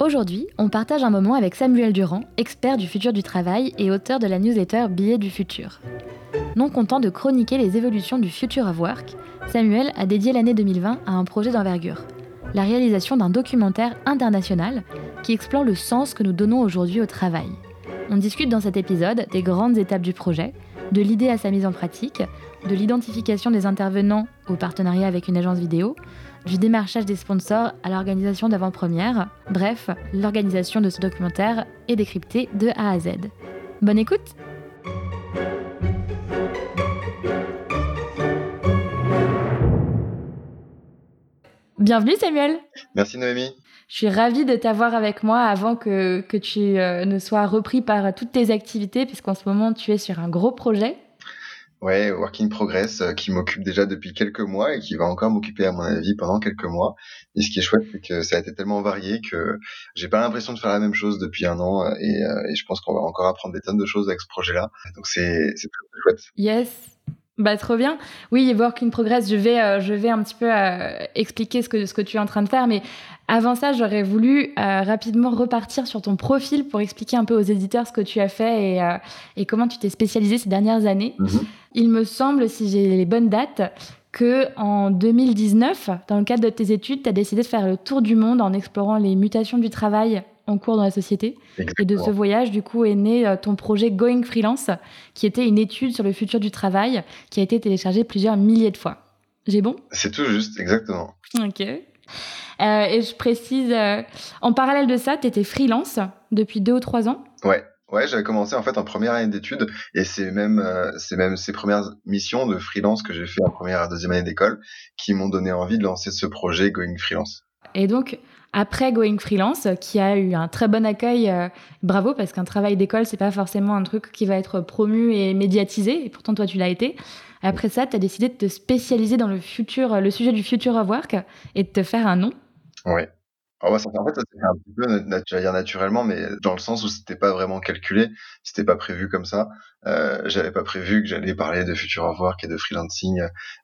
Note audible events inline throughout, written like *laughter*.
Aujourd'hui, on partage un moment avec Samuel Durand, expert du futur du travail et auteur de la newsletter Billets du futur. Non content de chroniquer les évolutions du Future of Work, Samuel a dédié l'année 2020 à un projet d'envergure, la réalisation d'un documentaire international qui explore le sens que nous donnons aujourd'hui au travail. On discute dans cet épisode des grandes étapes du projet, de l'idée à sa mise en pratique, de l'identification des intervenants au partenariat avec une agence vidéo, du démarchage des sponsors à l'organisation d'avant-première. Bref, l'organisation de ce documentaire est décryptée de A à Z. Bonne écoute Bienvenue Samuel. Merci Noémie. Je suis ravie de t'avoir avec moi avant que, que tu euh, ne sois repris par toutes tes activités, puisqu'en ce moment tu es sur un gros projet. Ouais, Work in Progress, euh, qui m'occupe déjà depuis quelques mois et qui va encore m'occuper à mon avis pendant quelques mois. Et ce qui est chouette, c'est que ça a été tellement varié que j'ai pas l'impression de faire la même chose depuis un an euh, et, et je pense qu'on va encore apprendre des tonnes de choses avec ce projet-là. Donc c'est très, chouette. Yes. Bah trop bien. Oui, Work in Progress, je vais, euh, je vais un petit peu euh, expliquer ce que, ce que tu es en train de faire, mais avant ça, j'aurais voulu euh, rapidement repartir sur ton profil pour expliquer un peu aux éditeurs ce que tu as fait et, et comment tu t'es spécialisé ces dernières années. Mhm. Il me semble, si j'ai les bonnes dates, que en 2019, dans le cadre de tes études, tu as décidé de faire le tour du monde en explorant les mutations du travail en cours dans la société. Et de ce voyage, du coup, est né euh, ton projet Going Freelance, qui était une étude sur le futur du travail, qui a été téléchargée plusieurs milliers de fois. J'ai bon? C'est tout juste, exactement. Ok. Euh, et je précise, euh, en parallèle de ça, tu étais freelance depuis deux ou trois ans Ouais. Ouais, j'avais commencé en fait en première année d'études et c'est même c'est même ces premières missions de freelance que j'ai fait en première et deuxième année d'école qui m'ont donné envie de lancer ce projet Going Freelance. Et donc après Going Freelance, qui a eu un très bon accueil. Euh, bravo, parce qu'un travail d'école, c'est pas forcément un truc qui va être promu et médiatisé, et pourtant toi tu l'as été. Après ça, tu as décidé de te spécialiser dans le futur, le sujet du future of work et de te faire un nom. Oui. en fait, ça s'est fait un petit peu, dire naturellement, mais dans le sens où c'était pas vraiment calculé, c'était pas prévu comme ça. Euh, j'avais pas prévu que j'allais parler de future of work et de freelancing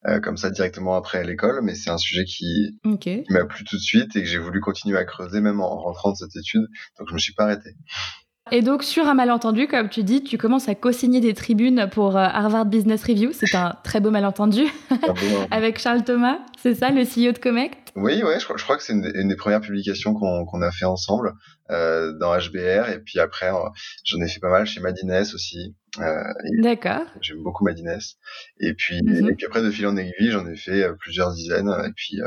euh, comme ça directement après l'école, mais c'est un sujet qui, qui m'a plu tout de suite et que j'ai voulu continuer à creuser même en rentrant de cette étude, donc je me suis pas arrêté. Et donc, sur un malentendu, comme tu dis, tu commences à co-signer des tribunes pour euh, Harvard Business Review. C'est un très beau malentendu. *laughs* Avec Charles Thomas, c'est ça, le CEO de Comect Oui, ouais, je, crois que c'est une, des premières publications qu'on a fait ensemble euh, dans HBR. Et puis après, euh, j'en ai fait pas mal chez Madines aussi. Euh, D'accord. J'aime beaucoup Madines. Et puis, mhm. et puis après, de fil en aiguille, j'en ai fait euh, plusieurs dizaines. Et puis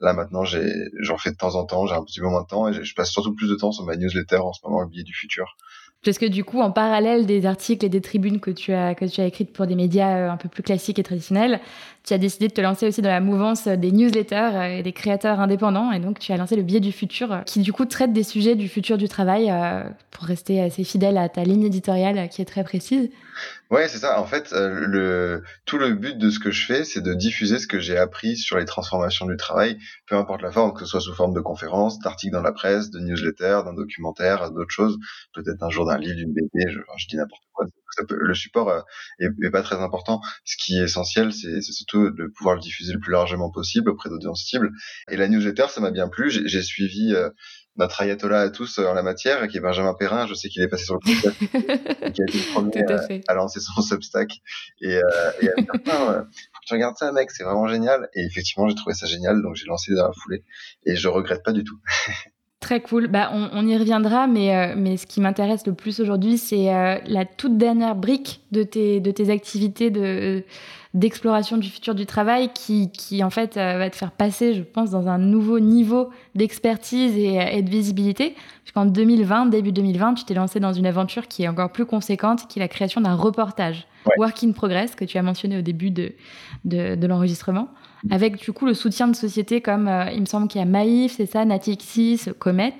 là, maintenant, j'en fais de temps en temps. J'ai un petit peu moins de temps. Et je passe surtout plus de temps sur ma newsletter en ce moment, le billet du futur. Parce que du coup, en parallèle des articles et des tribunes que tu as, que tu as écrites pour des médias euh, un peu plus classiques et traditionnels, tu as décidé de te lancer aussi dans la mouvance des newsletters euh, et des créateurs indépendants. Et donc, tu as lancé le biais du futur, euh, qui du coup traite des sujets du futur du travail pour rester assez fidèle à ta ligne éditoriale qui est très précise. Ouais, c'est ça. En fait, le, tout le but de ce que je fais, c'est de diffuser ce que j'ai appris sur les transformations du travail, peu importe la forme, que ce soit sous forme de conférences, d'articles dans la presse, de newsletters, d'un documentaire, d'autres choses, peut-être un jour d'un livre, d'une BD, je, dis n'importe quoi. le support euh, est, pas très important. Ce qui est essentiel, c'est surtout de pouvoir le diffuser le plus largement possible auprès d'audience cible. Et la newsletter, ça m'a bien plu. J'ai suivi euh, notre ayatollah à tous euh, en la matière, qui est Benjamin Perrin. Je sais qu'il est passé sur le *laughs* podcast, qui a été le premier à, lancer son Substack. Et, euh, et à dire, que tu regardes ça, mec, c'est vraiment génial. Et effectivement, j'ai trouvé ça génial, donc j'ai lancé dans la foulée. Et je regrette pas du tout. *laughs* Très cool. Bah, on, y reviendra, mais, euh, mais ce qui m'intéresse le plus aujourd'hui, c'est euh, la toute dernière brique de tes, de tes activités de, d'exploration du futur du travail qui, qui en fait, euh, va te faire passer, je pense, dans un nouveau niveau d'expertise et, de visibilité. Puisqu'en 2020, début 2020, tu t'es lancé dans une aventure qui est encore plus conséquente, qui est la création d'un reportage, Work in Progress, que tu as mentionné au début de, de, de l'enregistrement avec du coup le soutien de sociétés comme, euh, il me semble qu'il y a Maïf, c'est ça, Natixis, Comet,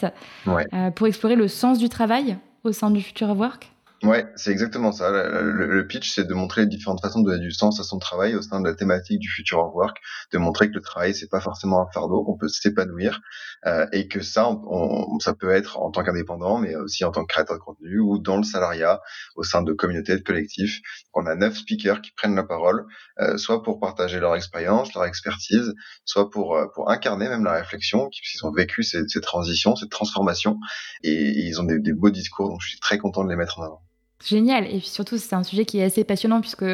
euh, pour explorer le sens du travail au sein du Future of Work Ouais, c'est exactement ça. Le, pitch, c'est de montrer les différentes façons de donner du sens à son travail au sein de la thématique du future of work, de montrer que le travail, c'est pas forcément un fardeau, qu'on peut s'épanouir, euh, et que ça, on, ça peut être en tant qu'indépendant, mais aussi en tant que créateur de contenu ou dans le salariat, au sein de communautés, de collectifs. On a neuf speakers qui prennent la parole, euh, soit pour partager leur expérience, leur expertise, soit pour euh, pour incarner même la réflexion, puisqu'ils ont vécu ces, ces transitions, cette transformation, et, ils ont des beaux discours, donc je suis très content de les mettre en avant. Génial. Et puis surtout, c'est un sujet qui est assez passionnant puisque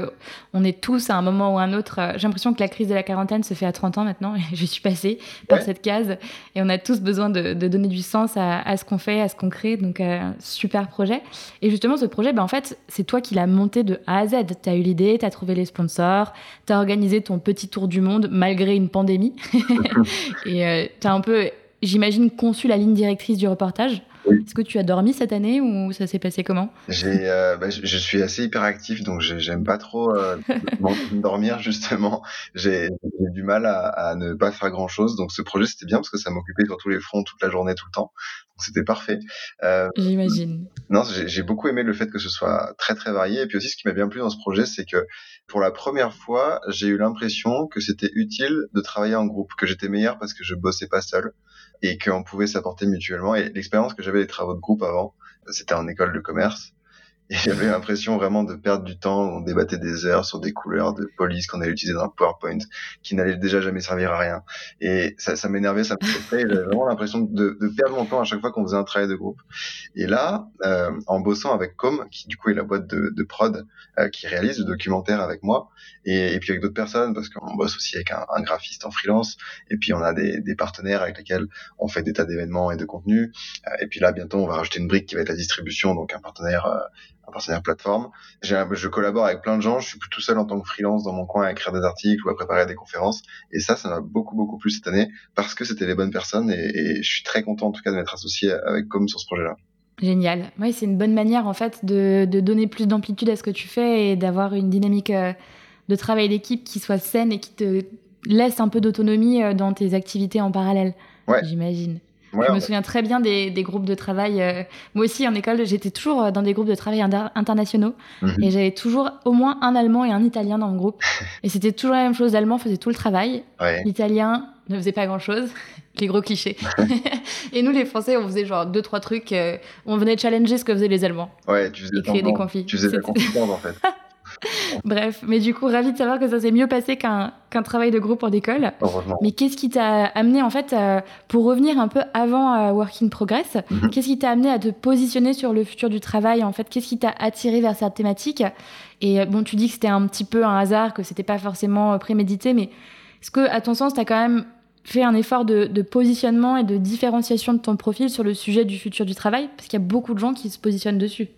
on est tous à un moment ou un autre. Euh, j'ai l'impression que la crise de la quarantaine se fait à 30 ans maintenant et *laughs* je suis passée par cette case. Et on a tous besoin de, donner du sens à, ce qu'on fait, à ce qu'on crée. Donc, euh, super projet. Et justement, ce projet, ben, en fait, c'est toi qui l'as monté de A à Z. Tu as eu l'idée, tu as trouvé les sponsors, tu as organisé ton petit tour du monde malgré une pandémie. *laughs* *laughs* et euh, tu as un peu, j'imagine, conçu la ligne directrice du reportage. Est-ce que tu as dormi cette année ou ça s'est passé comment? J'ai, euh, bah, je, suis assez hyperactif, donc j'aime pas trop euh, *laughs* dormir justement. J'ai du mal à, à, ne pas faire grand chose, donc ce projet c'était bien parce que ça m'occupait sur tous les fronts toute la journée, tout le temps. C'était parfait. Euh, J'imagine. Non, j'ai beaucoup aimé le fait que ce soit très très varié, et puis aussi ce qui m'a bien plu dans ce projet, c'est que pour la première fois, j'ai eu l'impression que c'était utile de travailler en groupe, que j'étais meilleur parce que je bossais pas seul et qu'on pouvait s'apporter mutuellement. Et l'expérience que j'avais des travaux de groupe avant, c'était en école de commerce. Et *laughs* j'avais l'impression vraiment de perdre du temps. On débattait des heures sur des couleurs de police qu'on allait utiliser dans un PowerPoint qui n'allait déjà jamais servir à rien. Et ça, ça m'énervait, ça me frustrait. Vraiment l'impression de, de, perdre mon temps à chaque fois qu'on faisait un travail de groupe. Et là, euh, en bossant avec Com, qui du coup est la boîte de, de prod euh, qui réalise le documentaire avec moi, et, puis avec d'autres personnes, parce qu'on bosse aussi avec un, un, graphiste en freelance, et puis on a des, des partenaires avec lesquels on fait des tas d'événements et de contenus. Euh, et puis là, bientôt, on va rajouter une brique qui va être la distribution, donc un partenaire euh, partenaire plateforme. Je collabore avec plein de gens. Je suis plus tout seul en tant que freelance dans mon coin à écrire des articles ou à préparer des conférences. Et ça, ça m'a beaucoup, beaucoup plu cette année parce que c'était les bonnes personnes et, je suis très content en tout cas de m'être associé avec Com sur ce projet-là. Génial. Oui, c'est une bonne manière en fait de, donner plus d'amplitude à ce que tu fais et d'avoir une dynamique euh, de travail d'équipe qui soit saine et qui te laisse un peu d'autonomie euh, dans tes activités en parallèle. Ouais. J'imagine je me souviens très bien des, des groupes de travail. Euh, moi aussi, en école, j'étais toujours euh, dans des groupes de travail internationaux. Mhm. Et j'avais toujours au moins un Allemand et un Italien dans mon groupe. *laughs* et c'était toujours la même chose. L'Allemand faisait tout le travail. L'Italien ne faisait pas grand-chose. *laughs* les gros clichés. *laughs* et nous, les Français, on faisait genre deux, trois trucs. Euh, on venait challenger ce que faisaient les Allemands. Ouais, tu faisais et créer des conflits. Tu faisais la en fait. *laughs* Bref, mais du coup, ravi de savoir que ça s'est mieux passé qu'un travail de groupe en école. Mais qu'est-ce qui t'a amené, en fait, euh, pour revenir un peu avant à Work in Progress, mhm. qu'est-ce qui t'a amené à te positionner sur le futur du travail En fait, qu'est-ce qui t'a attiré vers cette thématique? Et euh, bon, tu dis que c'était un petit peu un hasard, que c'était pas forcément euh, prémédité, mais est-ce que, à ton sens, tu as quand même fait un effort de, de, positionnement et de différenciation de ton profil sur le sujet du futur du travail? Parce qu'il y a beaucoup de gens qui se positionnent dessus.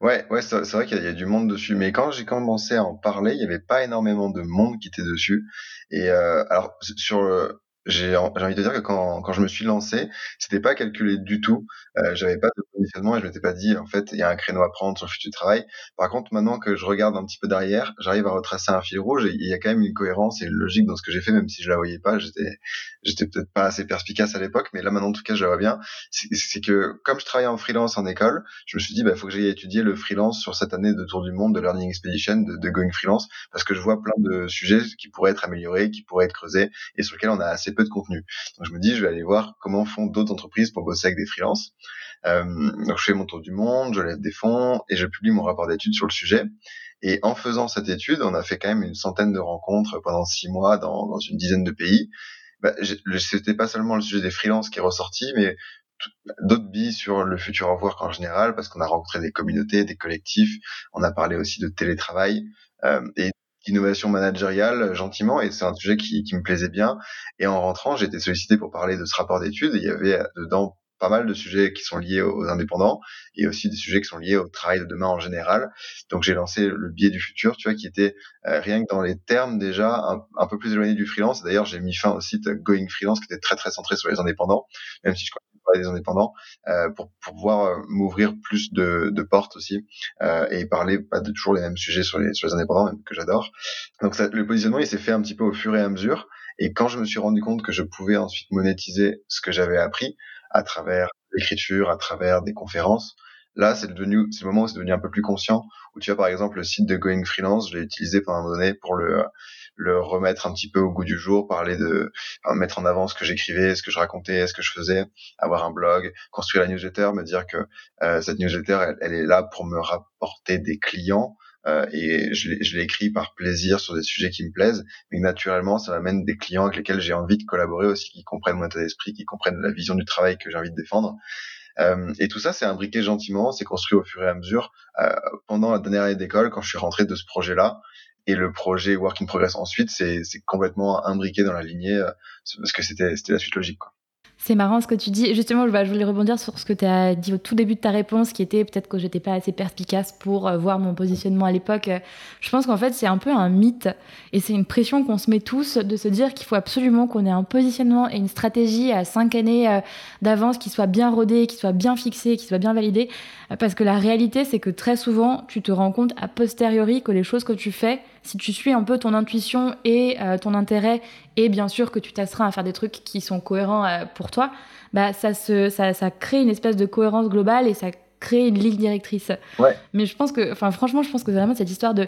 Ouais, ouais, c'est vrai qu'il y, a du monde dessus, mais quand j'ai commencé à en parler, il n'y avait pas énormément de monde qui était dessus. Et euh, alors sur le, j'ai envie de dire que quand, je me suis lancé, c'était pas calculé du tout. Euh, J'avais pas de positionnement et je m'étais pas dit en fait il y a un créneau à prendre sur le futur travail. Par contre, maintenant que je regarde un petit peu derrière, j'arrive à retracer un fil rouge et il y a quand même une cohérence et une logique dans ce que j'ai fait, même si je la voyais pas. J'étais j'étais peut-être pas assez perspicace à l'époque, mais là maintenant en tout cas je la vois bien. C'est que comme je travaillais en freelance en école, je me suis dit bah faut que j'aille étudier le freelance sur cette année de tour du monde de Learning Expedition de, Going Freelance parce que je vois plein de sujets qui pourraient être améliorés, qui pourraient être creusés et sur lesquels on a assez peu de contenu. Donc je me dis, je vais aller voir comment font d'autres entreprises pour bosser avec des freelances. Euh, donc je fais mon tour du monde, je lève des fonds et je publie mon rapport d'étude sur le sujet. Et en faisant cette étude, on a fait quand même une centaine de rencontres pendant six mois dans, dans une dizaine de pays. Bah, C'était pas seulement le sujet des freelances qui est ressorti, mais d'autres billes sur le futur of work en général, parce qu'on a rencontré des communautés, des collectifs, on a parlé aussi de télétravail, euh, et innovation managériale euh, gentiment et c'est un sujet qui, qui, me plaisait bien et en rentrant j'ai été sollicité pour parler de ce rapport d'études il y avait euh, dedans pas mal de sujets qui sont liés aux indépendants et aussi des sujets qui sont liés au travail de demain en général. Donc j'ai lancé le biais du futur, tu vois, qui était euh, rien que dans les termes déjà un, peu plus éloigné du freelance. D'ailleurs, j'ai mis fin au site Going Freelance qui était très très centré sur les indépendants, même si je crois pas des indépendants, euh, pour, pour pouvoir euh, m'ouvrir plus de, de portes aussi euh, et parler pas de toujours les mêmes sujets sur les sur les indépendants, que j'adore. Donc ça, le positionnement, il s'est fait un petit peu au fur et à mesure. Et quand je me suis rendu compte que je pouvais ensuite monétiser ce que j'avais appris à travers l'écriture, à travers des conférences, là, c'est devenu, c'est le moment où c'est devenu un peu plus conscient. Où tu vois, par exemple, le site de Going Freelance, je l'ai utilisé pendant un moment donné pour le, le remettre un petit peu au goût du jour, parler de, mettre en avant ce que j'écrivais, ce que je racontais, ce que je faisais, avoir un blog, construire la newsletter, me dire que euh, cette newsletter, elle, elle, est là pour me rapporter des clients euh, et je l'ai écrit par plaisir sur des sujets qui me plaisent, mais naturellement, ça m'amène des clients avec lesquels j'ai envie de collaborer aussi, qui comprennent mon état d'esprit, qui comprennent la vision du travail que j'ai envie de défendre. Euh, et tout ça, c'est imbriqué gentiment, c'est construit au fur et à mesure. Euh, pendant la dernière année d'école, quand je suis rentré de ce projet-là, et le projet Work in Progress ensuite, c'est complètement imbriqué dans la lignée, euh, parce que c'était la suite logique. Quoi. C'est marrant ce que tu dis. Justement, je voulais rebondir sur ce que tu as dit au tout début de ta réponse, qui était peut-être que j'étais pas assez perspicace pour euh, voir mon positionnement à l'époque. Je pense qu'en fait, c'est un peu un mythe et c'est une pression qu'on se met tous de se dire qu'il faut absolument qu'on ait un positionnement et une stratégie à cinq années euh, d'avance qui soit bien rodé, qui soit bien fixé, qui soit bien validé. Parce que la réalité, c'est que très souvent, tu te rends compte a posteriori que les choses que tu fais, si tu suis un peu ton intuition et euh, ton intérêt, et bien sûr que tu t'astreins à faire des trucs qui sont cohérents euh, pour toi, bah ça, se, ça, ça crée une espèce de cohérence globale et ça crée une ligne directrice. Ouais. Mais je pense que, enfin franchement, je pense que vraiment cette histoire de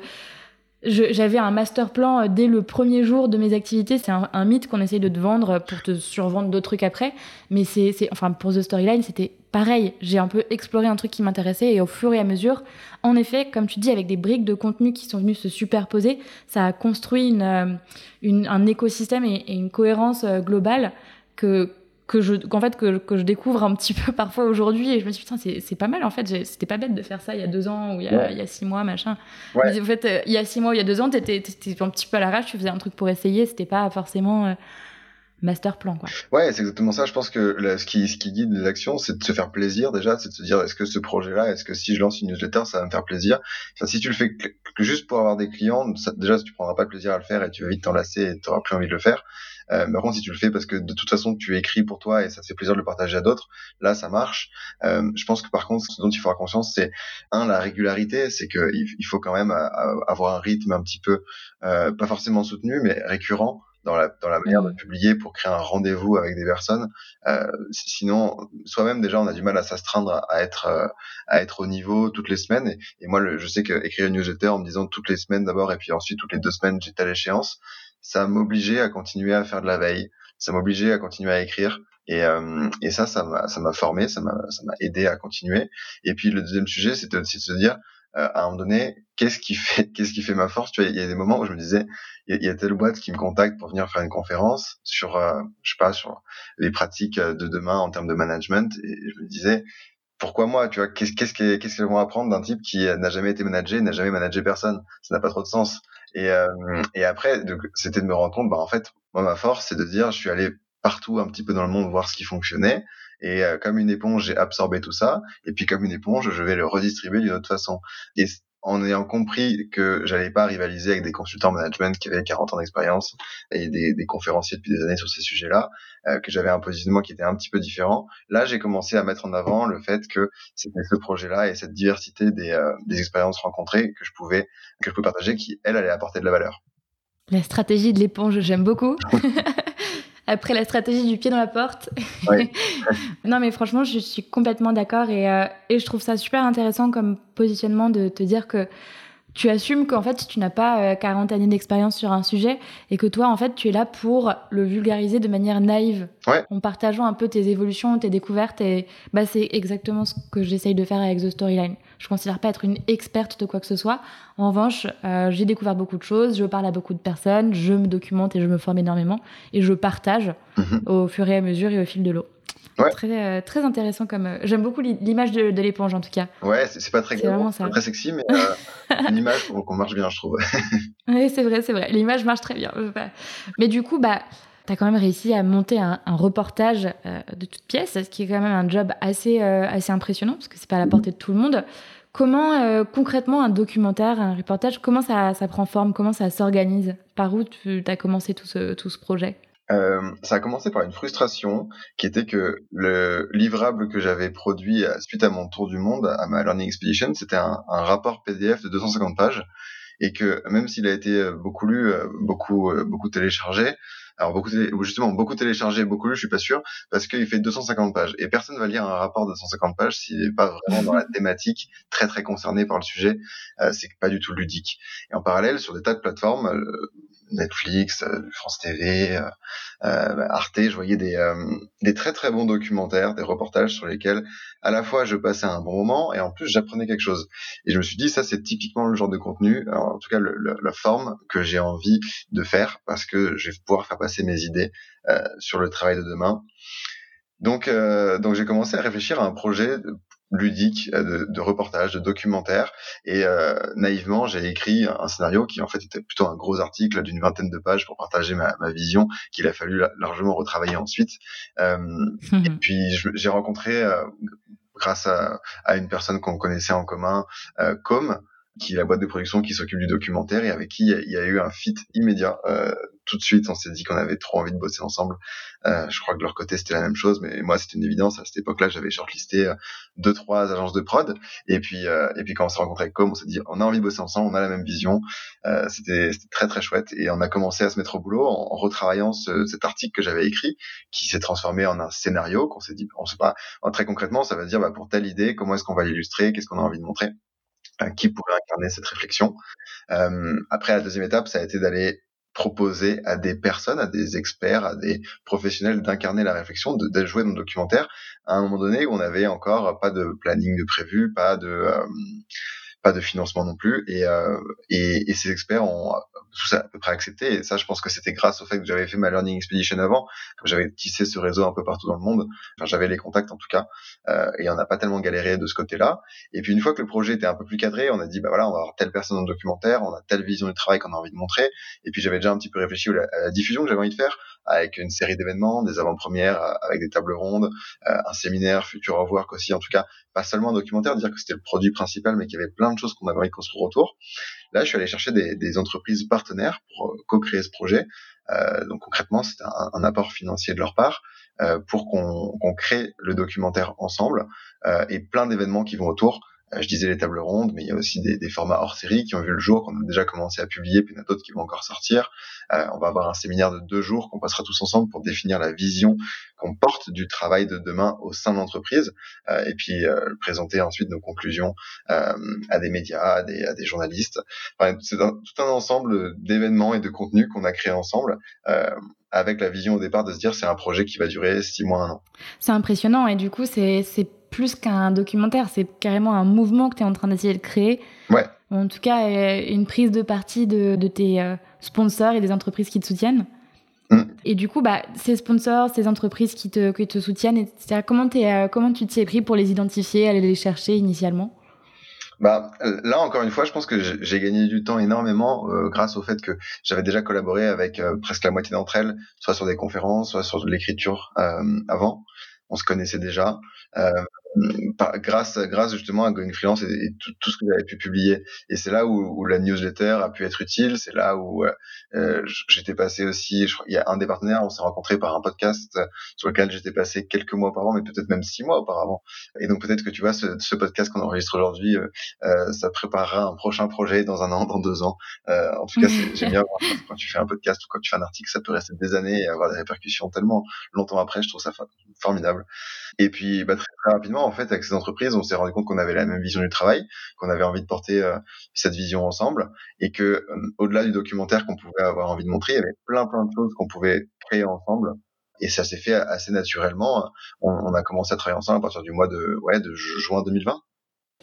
j'avais un master plan euh, dès le premier jour de mes activités. C'est un, mythe qu'on essaye de te vendre pour te survendre d'autres trucs après. Mais c'est, enfin, pour The Storyline, c'était pareil. J'ai un peu exploré un truc qui m'intéressait et au fur et à mesure, en effet, comme tu dis, avec des briques de contenu qui sont venues se superposer, ça a construit une, euh, une un écosystème et, et, une cohérence euh, globale que, que je qu'en fait que, que, je découvre un petit *laughs* peu parfois aujourd'hui et je me suis dit putain c'est pas mal en fait c'était pas bête de faire ça il y a deux ans ou il y a, il y a six mois machin. Mais en fait euh, il y a six mois ou il y a deux ans t'étais étais un petit peu à l'arrache tu faisais un truc pour essayer c'était pas forcément euh, master plan quoi. Ouais c'est exactement ça. Je pense que ce qui ce qui guide les actions c'est de se faire plaisir déjà c'est de se dire est-ce que ce projet là est-ce que si je lance une newsletter ça va me faire plaisir? Enfin, si tu le fais que, juste pour avoir des clients ça, déjà tu prendras pas plaisir à le faire et tu vas vite t'enlacer et tu auras plus envie de le faire euh, par contre, si tu le fais parce que de toute façon tu écris pour toi et ça te fait plaisir de le partager à d'autres, là ça marche. Euh, je pense que par contre, ce dont il faut avoir conscience, c'est un la régularité, c'est que il faut quand même euh, avoir un rythme un petit peu euh, pas forcément soutenu, mais récurrent dans la, dans la manière de mmh. publier pour créer un rendez-vous avec des personnes. Euh, sinon, soi-même déjà, on a du mal à s'astreindre à être euh, à être au niveau toutes les semaines. Et, et moi, le, je sais que écrire une newsletter en me disant toutes les semaines d'abord et puis ensuite toutes les deux semaines j'ai telle échéance, ça m'obligeait à continuer à faire de la veille, ça m'obligeait à continuer à écrire. Et, euh, et ça, ça m'a, ça m'a formé, ça m'a, ça m'a aidé à continuer. Et puis le deuxième sujet, c'était aussi de se dire, euh, à un moment donné, qu'est-ce qui fait, *laughs* qu'est-ce qui fait ma force? Tu vois, il y a des moments où je me disais, il y, a telle boîte qui me contacte pour venir faire une conférence sur, euh, je sais pas, sur les pratiques de demain en termes de management, et je me disais, pourquoi moi Tu vois, qu'est-ce qu'est-ce qu'elles vont apprendre d'un type qui n'a jamais été managé, n'a jamais managé personne? Ça n'a pas trop de sens. Et, euh, et après, c'était de me rendre compte, bah en fait, moi ma force, c'est de dire, je suis allé partout un petit peu dans le monde voir ce qui fonctionnait. Et euh, comme une éponge, j'ai absorbé tout ça. Et puis comme une éponge, je vais le redistribuer d'une autre façon. En ayant compris que j'allais pas rivaliser avec des consultants management qui avaient 40 ans d'expérience et des, des, conférenciers depuis des années sur ces sujets-là, euh, que j'avais un positionnement qui était un petit peu différent. Là, j'ai commencé à mettre en avant le fait que c'était ce projet-là et cette diversité des, euh, des expériences rencontrées que je pouvais que je pouvais partager, qui elle allait apporter de la valeur. La stratégie de l'éponge, j'aime beaucoup. *laughs* après la stratégie du pied dans la porte. *laughs* non, mais franchement, je suis complètement d'accord et, euh, et je trouve ça super intéressant comme positionnement de te dire que tu assumes qu'en fait, tu n'as pas 40 euh, années d'expérience sur un sujet et que toi, en fait, tu es là pour le vulgariser de manière naïve, en partageant un peu tes évolutions, tes découvertes. Et bah, c'est exactement ce que j'essaye de faire avec The Storyline. Je ne considère pas être une experte de quoi que ce soit. En revanche, euh, j'ai découvert beaucoup de choses, je parle à beaucoup de personnes, je me documente et je me forme énormément et je partage mhm. au fur et à mesure et au fil de l'eau. Très, euh, très intéressant comme. Euh, j'aime beaucoup l'image de, l'éponge en tout cas. Ouais, c'est pas très très sexy, mais *laughs* l'image qu'on marche bien, je trouve. *laughs* oui, c'est vrai, c'est vrai. L'image marche très bien. Mais du coup, bah, tu as quand même réussi à monter un, reportage de toute pièce, ce qui est quand même un job assez, assez impressionnant, parce que c'est pas à la portée de tout le monde. Comment concrètement un documentaire, un reportage, comment ça, ça prend forme, comment ça s'organise? Par où tu as commencé tout ce, tout ce projet? Euh, ça a commencé par une frustration qui était que le livrable que j'avais produit suite à mon tour du monde, à ma Learning Expedition, c'était un, rapport PDF de 250 pages et que même s'il a été euh, beaucoup lu, euh, beaucoup beaucoup téléchargé, alors beaucoup justement beaucoup téléchargé, beaucoup lu, je suis pas sûr parce qu'il fait 250 pages et personne va lire un rapport de 250 pages s'il n'est pas vraiment dans la thématique, très très concerné par le sujet, c'est pas du tout ludique. Et en parallèle, sur des tas de plateformes, Netflix, euh, France TV, euh, euh, Arte, je voyais des, des très très bons documentaires, des reportages sur lesquels à la fois je passais un bon moment et en plus j'apprenais quelque chose. Et je me suis dit ça c'est typiquement le genre de contenu, en tout cas la forme que j'ai envie de faire parce que je vais pouvoir faire passer mes idées sur le travail de demain. Donc, donc j'ai commencé à réfléchir à un projet ludique euh, de, de reportage, de documentaire. Et euh, naïvement, j'ai écrit un scénario qui en fait était plutôt un gros article d'une vingtaine de pages pour partager ma, ma vision, qu'il a fallu largement retravailler ensuite. Euh, et *laughs* puis j'ai rencontré, euh, grâce à, à, une personne qu'on connaissait en commun, euh, Com, qui est la boîte de production qui s'occupe du documentaire et avec qui il y a eu un fit immédiat. Euh, tout de suite, on s'est dit qu'on avait trop envie de bosser ensemble. Euh, je crois que de leur côté, c'était la même chose, mais moi, c'était une évidence. À cette époque-là, j'avais shortlisté euh, deux, trois agences de prod. Et puis, euh, et puis quand on s'est rencontré avec Com, on s'est dit, on a envie de bosser ensemble, on a la même vision. Euh, c'était très, très chouette. Et on a commencé à se mettre au boulot en, retravaillant ce, cet article que j'avais écrit, qui s'est transformé en un scénario qu'on s'est dit, on sait pas, très concrètement, ça veut dire, bah, pour telle idée, comment est-ce qu'on va l'illustrer, qu'est-ce qu'on a envie de montrer? Qui pourrait incarner cette réflexion? Euh, après, la deuxième étape, ça a été d'aller proposer à des personnes, à des experts, à des professionnels d'incarner la réflexion, de, jouer dans le documentaire. À un moment donné où on n'avait encore pas de planning de prévu, pas de euh, pas de financement non plus, et, euh, et, et ces experts ont tout ça à peu près accepté. Et ça, je pense que c'était grâce au fait que j'avais fait ma Learning Expedition avant, que j'avais tissé ce réseau un peu partout dans le monde. Enfin, j'avais les contacts en tout cas, euh, et on n'a pas tellement galéré de ce côté-là. Et puis une fois que le projet était un peu plus cadré, on a dit bah voilà, on va avoir telle personne dans le documentaire, on a telle vision du travail qu'on a envie de montrer. Et puis j'avais déjà un petit peu réfléchi à la, diffusion que j'avais envie de faire, avec une série d'événements, des avant-premières, avec des tables rondes, euh, un séminaire, futur work aussi. En tout cas, pas seulement un documentaire, dire que c'était le produit principal, mais qu'il y avait plein de choses qu'on avait envie de construire autour. Là, je suis allé chercher des, des entreprises partenaires pour euh, co-créer ce projet. Euh, donc concrètement, c'est un, un, apport financier de leur part euh, pour qu'on crée le documentaire ensemble euh, et plein d'événements qui vont autour. Euh, je disais les tables rondes, mais il y a aussi des, des formats hors série qui ont vu le jour, qu'on a déjà commencé à publier, puis il y en a d'autres qui vont encore sortir. Euh, on va avoir un séminaire de deux jours qu'on passera tous ensemble pour définir la vision qu'on porte du travail de demain au sein de l'entreprise, euh, et puis euh, présenter ensuite nos conclusions euh, à des médias, à des, à des journalistes. Enfin, c'est tout un ensemble d'événements et de contenus qu'on a créé ensemble avec la vision au départ de se dire c'est un projet qui va durer six mois, un an. C'est impressionnant et du coup c'est plus qu'un documentaire, c'est carrément un mouvement que tu es en train d'essayer de créer. Ouais. En tout cas, euh, une prise de parti de, de tes euh, sponsors et des entreprises qui te soutiennent. Mm. Et du coup, bah, ces sponsors, ces entreprises qui te, qui te soutiennent, etc., comment, es, euh, comment tu t'y es pris pour les identifier, aller les chercher initialement? Bah là encore une fois, je pense que j'ai gagné du temps énormément euh, grâce au fait que j'avais déjà collaboré avec presque la moitié d'entre elles, soit sur des conférences, soit sur de l'écriture euh, avant. On se connaissait déjà. Euh, par, grâce, grâce justement à Going Freelance et, tout, ce que j'avais pu publier. Et c'est là où, où, la newsletter a pu être utile. C'est là où euh, euh j'étais passé aussi. Je, il y a un des partenaires, on s'est rencontré par un podcast euh, sur lequel j'étais passé quelques mois auparavant, mais peut-être même six mois auparavant. Et donc peut-être que tu vois, ce, ce podcast qu'on enregistre aujourd'hui, euh, euh, ça préparera un prochain projet dans un an, dans deux ans. en tout cas, j'aime bien quand tu fais un podcast ou quand tu fais un article, ça peut rester des années et avoir des répercussions tellement longtemps après. Je trouve ça formidable. Et puis bah, très, rapidement en fait, avec ces entreprises, on s'est rendu compte qu'on avait la même vision du travail, qu'on avait envie de porter euh, cette vision ensemble, et que euh, au-delà du documentaire qu'on pouvait avoir envie de montrer, il y avait plein plein de choses qu'on pouvait créer ensemble. Et ça s'est fait assez naturellement. On, on, a commencé à travailler ensemble à partir du mois de, ouais, de juin 2020.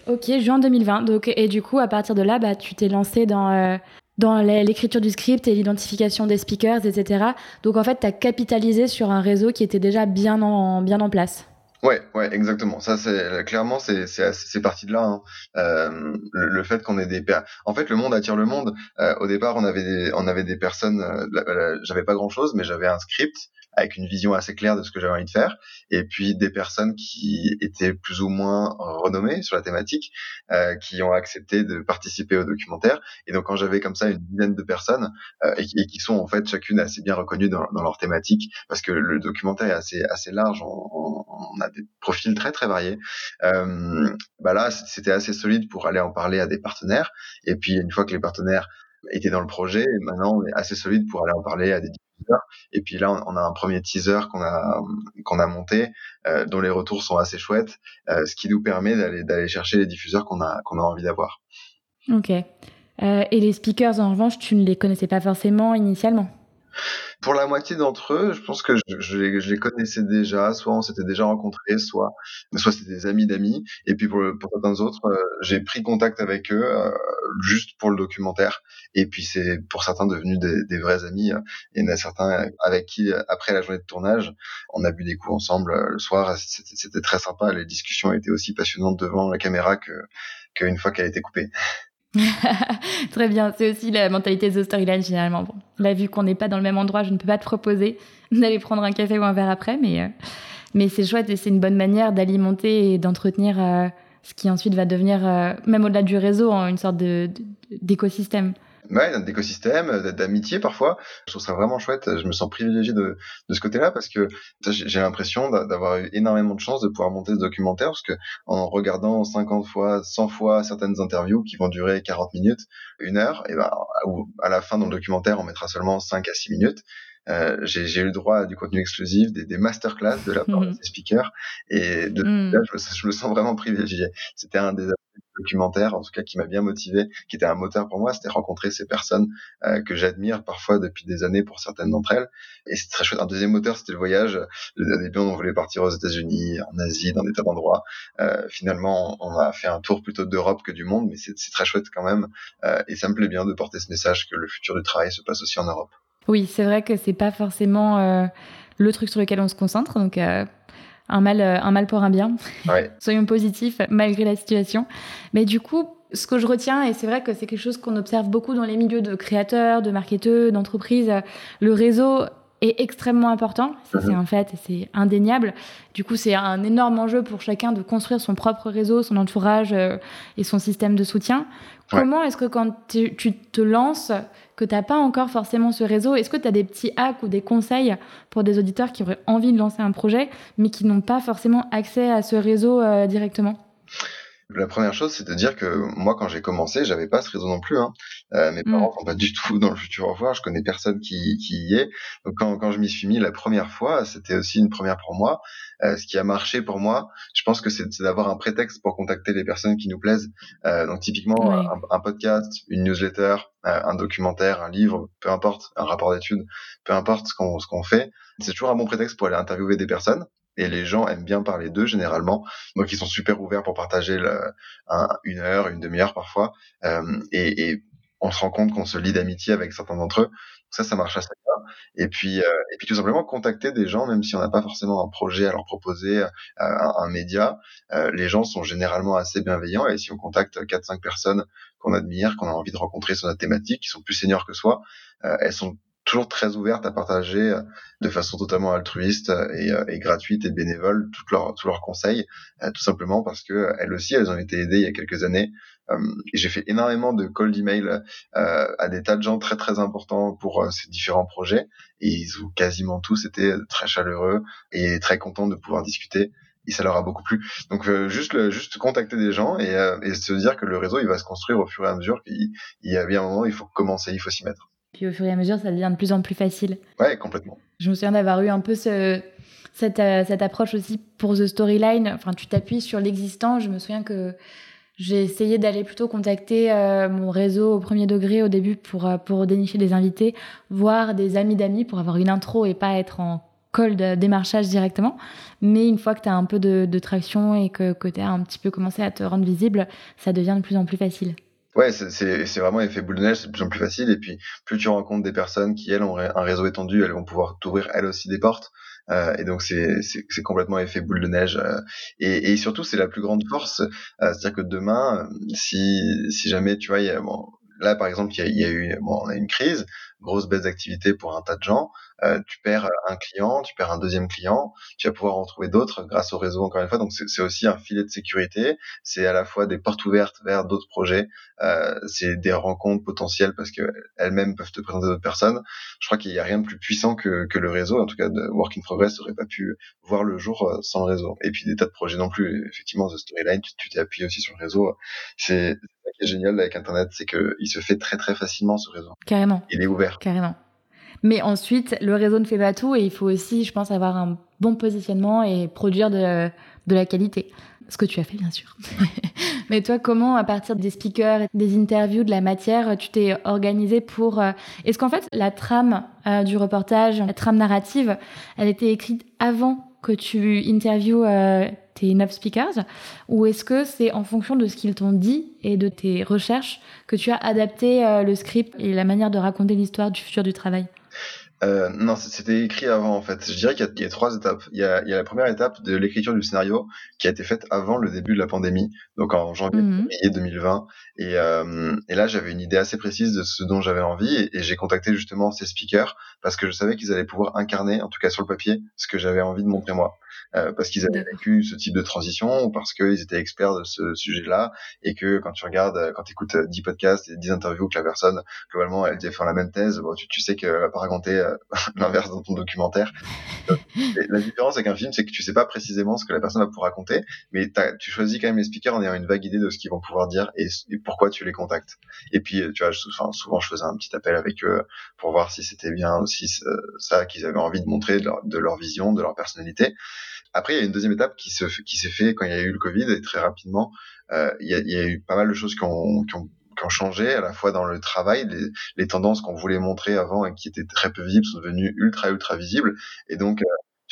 Ok, juin 2020. Donc, et du coup, à partir de là, bah, tu t'es lancé dans, euh, dans l'écriture du script et l'identification des speakers, etc. Donc, en fait, tu as capitalisé sur un réseau qui était déjà bien en, bien en place. Ouais, ouais, exactement. Ça, c'est clairement, c'est c'est parti de là. Hein. Euh, le, fait qu'on ait des en fait, le monde attire le monde. Euh, au départ, on avait des, on avait des personnes. Euh, j'avais pas grand chose, mais j'avais un script avec une vision assez claire de ce que j'avais envie de faire, et puis des personnes qui étaient plus ou moins renommées sur la thématique, euh, qui ont accepté de participer au documentaire. Et donc quand j'avais comme ça une dizaine de personnes euh, et, qui sont en fait chacune assez bien reconnues dans, leur thématique, parce que le documentaire est assez assez large, on, on a des profils très très variés. Euh, bah là, c'était assez solide pour aller en parler à des partenaires. Et puis une fois que les partenaires étaient dans le projet, maintenant on est assez solide pour aller en parler à des et puis là, on a un premier teaser qu'on a qu'on a monté, euh, dont les retours sont assez chouettes, euh, ce qui nous permet d'aller d'aller chercher les diffuseurs qu'on a qu'on a envie d'avoir. Ok. Euh, et les speakers, en revanche, tu ne les connaissais pas forcément initialement? Pour la moitié d'entre eux, je pense que je, les, connaissais déjà, soit on s'était déjà rencontrés, soit soit c'était des amis d'amis. Et puis pour, pour certains autres, euh, j'ai pris contact avec eux euh, juste pour le documentaire. Et puis c'est pour certains devenu des, des, vrais amis. Il y en a certains avec qui, après la journée de tournage, on a bu des coups ensemble le soir. C'était très sympa. Les discussions étaient aussi passionnantes devant la caméra que qu'une fois qu'elle était coupée. *laughs* Très bien, c'est aussi la mentalité de The Storyline généralement. Bon, là, vu qu'on n'est pas dans le même endroit, je ne peux pas te proposer *laughs* d'aller prendre un café ou un verre après, mais, euh, mais c'est chouette et c'est une bonne manière d'alimenter et d'entretenir euh, ce qui ensuite va devenir, euh, même au-delà du réseau, une sorte d'écosystème ouais, d'écosystème, d'amitié parfois. Je trouve ça vraiment chouette. Je me sens privilégié de, de ce côté-là parce que j'ai l'impression d'avoir eu énormément de chance de pouvoir monter ce documentaire parce que en regardant 50 fois, 100 fois certaines interviews qui vont durer 40 minutes, une heure, et ben à la fin dans le documentaire on mettra seulement 5 à 6 minutes. Euh, j'ai eu le droit à du contenu exclusif, des, des masterclass de la part de *laughs* ces speakers, et de mmh. là, je, je, me sens vraiment privilégié. C'était un des documentaire, en tout cas qui m'a bien motivé, qui était un moteur pour moi, c'était rencontrer ces personnes euh, que j'admire parfois depuis des années pour certaines d'entre elles. Et c'est très chouette. Un deuxième moteur, c'était le voyage. Le début, on voulait partir aux États-Unis, en Asie, dans des tas d'endroits. Euh, finalement, on a fait un tour plutôt d'Europe que du monde, mais c'est très chouette quand même. Euh, et ça me plaît bien de porter ce message que le futur du travail se passe aussi en Europe. Oui, c'est vrai que c'est pas forcément euh, le truc sur lequel on se concentre. Donc, euh, un mal, euh, un mal pour un bien. *laughs* Soyons positifs malgré la situation. Mais du coup, ce que je retiens, et c'est vrai que c'est quelque chose qu'on observe beaucoup dans les milieux de créateurs, de marketeurs, d'entreprises, le réseau est extrêmement important. c'est mhm. un fait, c'est indéniable. Du coup, c'est un énorme enjeu pour chacun de construire son propre réseau, son entourage euh, et son système de soutien. Comment est-ce que quand tu, tu te lances, que tu n'as pas encore forcément ce réseau, est-ce que tu as des petits hacks ou des conseils pour des auditeurs qui auraient envie de lancer un projet, mais qui n'ont pas forcément accès à ce réseau euh, directement? La première chose, c'est de dire que moi, quand j'ai commencé, j'avais pas ce réseau non plus. Hein. Euh, mes mm. parents sont pas du tout *laughs* dans le futur au Je connais personne qui, qui y est. Donc, quand, quand je m'y suis mis la première fois, c'était aussi une première pour moi. Euh, ce qui a marché pour moi, je pense que c'est d'avoir un prétexte pour contacter les personnes qui nous plaisent. Euh, donc, typiquement, un, un, podcast, une newsletter, euh, un documentaire, un livre, peu importe, un rapport d'études, peu importe ce qu'on ce qu'on fait, c'est toujours un bon prétexte pour aller interviewer des personnes et les gens aiment bien parler d'eux généralement. Donc ils sont super ouverts pour partager le, un, une heure, une demi-heure parfois. Euh, et, et, on se rend compte qu'on se lie d'amitié avec certains d'entre eux. ça, ça marche assez bien. Et puis, euh, et puis tout simplement contacter des gens, même si on n'a pas forcément un projet à leur proposer, euh, un, un, média. Euh, les gens sont généralement assez bienveillants. Et si on contacte 4-5 personnes qu'on admire, qu'on a envie de rencontrer sur notre thématique, qui sont plus seniors que soi, elles sont toujours très ouverte à partager euh, de façon totalement altruiste et, euh, et gratuite et bénévole tous leurs tous leurs conseils, euh, tout simplement parce que elles aussi elles ont été aidées il y a quelques années. j'ai fait énormément de calls d'email à des tas de gens très très importants pour ces différents projets et ils ont quasiment tous été très chaleureux et très contents de pouvoir discuter et ça leur a beaucoup plu. Donc juste le, juste contacter des gens et, et se dire que le réseau il va se construire au fur et à mesure. Il, il y a bien un moment il faut commencer, il faut s'y mettre. Puis au fur et à mesure, ça devient de plus en plus facile. Ouais, complètement. Je me souviens d'avoir eu un peu ce, cette, euh, cette, approche aussi pour The Storyline. Enfin, tu t'appuies sur l'existant. Je me souviens que j'ai essayé d'aller plutôt contacter euh, mon réseau au premier degré au début pour, euh, pour dénicher des invités, voir des amis d'amis pour avoir une intro et pas être en call de démarchage directement. Mais une fois que tu as un peu de, de traction et que, que tu as un petit peu commencé à te rendre visible, ça devient de plus en plus facile. Ouais, c'est vraiment effet boule de neige, c'est de plus en plus facile. Et puis, plus tu rencontres des personnes qui, elles, ont un réseau étendu, elles vont pouvoir t'ouvrir, elles aussi, des portes. et donc c'est complètement effet boule de neige. et, et surtout, c'est la plus grande force, c'est-à-dire que demain, si si jamais tu vois, y a, bon, là par exemple, il y y a eu, bon, on a une crise, grosse baisse d'activité pour un tas de gens. Euh, tu perds un client, tu perds un deuxième client, tu vas pouvoir en trouver d'autres grâce au réseau encore une fois. Donc c'est aussi un filet de sécurité. C'est à la fois des portes ouvertes vers d'autres projets. Euh, c'est des rencontres potentielles parce que elles-mêmes peuvent te présenter d'autres personnes. Je crois qu'il n'y a rien de plus puissant que, que le réseau. En tout cas, de Work in Progress n'aurait pas pu voir le jour euh, sans le réseau. Et puis des tas de projets non plus. Effectivement, The Storyline, tu t'es appuyé aussi sur le réseau. C'est ça qui est génial avec Internet, c'est qu'il se fait très très facilement ce réseau. Carrément. Il est ouvert. Carrément. Mais ensuite, le réseau ne fait pas tout et il faut aussi, je pense, avoir un bon positionnement et produire de, de la qualité. Ce que tu as fait, bien sûr. *laughs* Mais toi, comment, à partir des speakers, des interviews, de la matière, tu t'es organisé pour... Euh, est-ce qu'en fait, la trame euh, du reportage, la trame narrative, elle était écrite avant que tu interviews euh, tes neuf speakers Ou est-ce que c'est en fonction de ce qu'ils t'ont dit et de tes recherches que tu as adapté le script et la manière de raconter l'histoire du futur du travail? Euh, non, c'était écrit avant en fait. Je dirais qu'il y, a trois étapes. Il y a, il y a la première étape de l'écriture du scénario qui a été faite avant le début de la pandémie, donc en janvier mmh 2020. Et, euh, et là, j'avais une idée assez précise de ce dont j'avais envie et, et j'ai contacté justement ces speakers parce que je savais qu'ils allaient pouvoir incarner, en tout cas sur le papier, ce que j'avais envie de montrer moi. Euh, parce qu'ils avaient vécu ce type de transition ou parce qu'ils étaient experts de ce sujet-là et que quand tu regardes, quand tu écoutes 10 podcasts et 10 interviews que la personne, globalement, elle faire la même thèse, bon, tu, tu sais qu'elle va pas raconter euh, *laughs* l'inverse dans ton documentaire. la différence avec un film, c'est que tu sais pas précisément ce que la personne va pouvoir raconter, mais tu choisis quand même les speakers en ayant une vague idée de ce qu'ils vont pouvoir dire et, pourquoi tu les contactes. Et puis, tu vois, enfin, souvent je faisais un petit appel avec eux pour voir si c'était bien aussi ça qu'ils avaient envie de montrer de leur, de leur vision, de leur personnalité. Après, il y a une deuxième étape qui se qui s'est fait quand il y a eu le Covid et très rapidement, euh, il, y a, il, y a, eu pas mal de choses qui ont, qui ont, qui ont changé à la fois dans le travail, les, les tendances qu'on voulait montrer avant et qui étaient très peu visibles sont devenues ultra ultra visibles. Et donc euh,